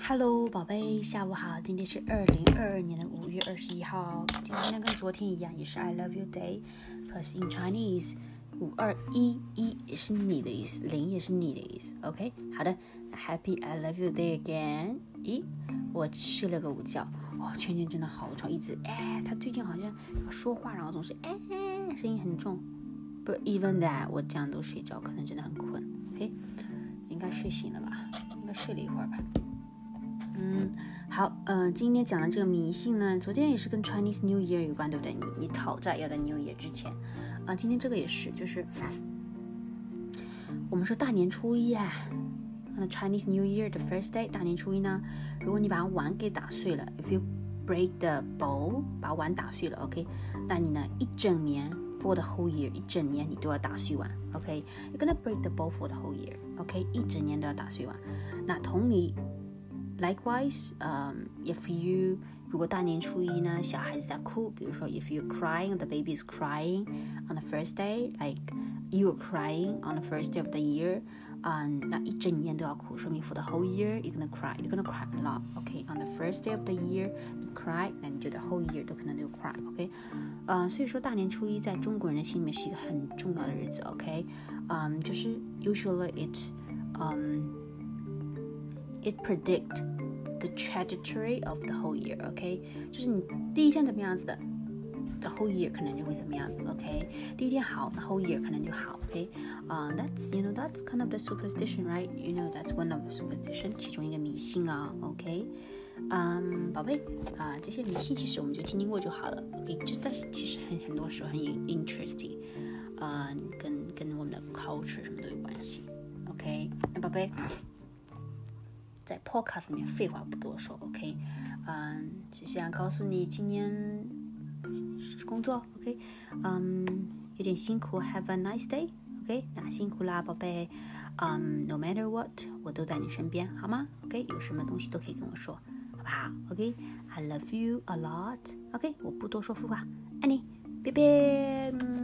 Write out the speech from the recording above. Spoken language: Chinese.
Hello，宝贝，下午好。今天是二零二二年的五月二十一号。今天，跟昨天一样，也是 I love you day。可是 in Chinese，五二一一也是你的意思，零也是你的意思。OK，好的，Happy I love you day again。咦，我睡了个午觉。哦，圈圈真的好吵，一直哎，他最近好像说话，然后总是哎，声音很重。But even that，我这样都睡觉，可能真的很困。OK，应该睡醒了吧？睡了一会儿吧。嗯，好，嗯，今天讲的这个迷信呢，昨天也是跟 Chinese New Year 有关，对不对？你你讨债要在 New Year 之前，啊，今天这个也是，就是我们说大年初一啊，那 Chinese New Year 的 first day，大年初一呢，如果你把碗给打碎了，if you break the bowl，把碗打碎了，OK，那你呢一整年 for the whole year，一整年你都要打碎碗，OK，you're gonna break the bowl for the whole year，OK，一整年都要打碎碗，那同理。Likewise, um, if you 如果大年初一呢，小孩子在哭，比如说 if you're crying, the baby is crying on the first day, like you are crying on the first day of the year，啊、um,，那一整年都要哭，说明 for the whole year you're gonna cry, you're gonna cry a lot. Okay, on the first day of the year you cry，那你就 the whole year 都可能都 cry. OK，呃，所以说大年初一在中国人的心里面是一个很重要的日子。OK，嗯，就是 usually it，嗯。It predict the trajectory of the whole year. OK，就是你第一天怎么样子的，the whole year 可能就会怎么样子。OK，第一天好，the whole year 可能就好。OK，啊、uh,，that's you know that's kind of the superstition, right? You know that's one of the superstition 其中一个迷信啊。OK， 嗯，宝贝啊，这些迷信其实我们就听听过就好了。OK，就但是其实很很多时候很 interesting，啊、跟跟我们的 culture 什么都有关系。OK，那宝贝。在 Podcast 里面废话不多说，OK，嗯，只想告诉你今年工作，OK，嗯，有点辛苦，Have a nice day，OK，那辛苦啦，宝贝，嗯，No matter what，我都在你身边，好吗？OK，有什么东西都可以跟我说，好不好？OK，I love you a lot，OK，我不多说废话，爱你，拜拜。